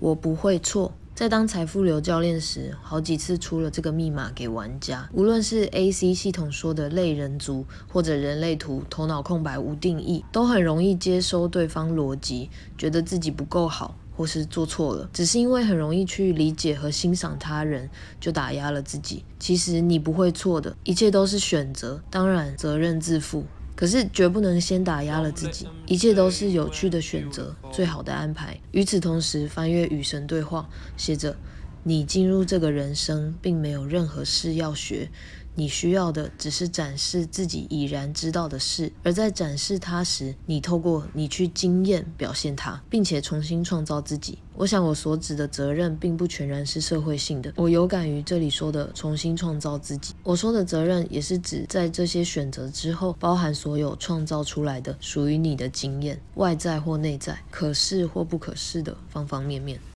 我不会错。在当财富流教练时，好几次出了这个密码给玩家。无论是 AC 系统说的类人族，或者人类图头脑空白无定义，都很容易接收对方逻辑，觉得自己不够好，或是做错了，只是因为很容易去理解和欣赏他人，就打压了自己。其实你不会错的，一切都是选择，当然责任自负。可是绝不能先打压了自己，一切都是有趣的选择，最好的安排。与此同时，翻阅与神对话，写着：你进入这个人生，并没有任何事要学。你需要的只是展示自己已然知道的事，而在展示它时，你透过你去经验表现它，并且重新创造自己。我想我所指的责任，并不全然是社会性的。我有感于这里说的重新创造自己。我说的责任，也是指在这些选择之后，包含所有创造出来的属于你的经验，外在或内在，可视或不可视的方方面面。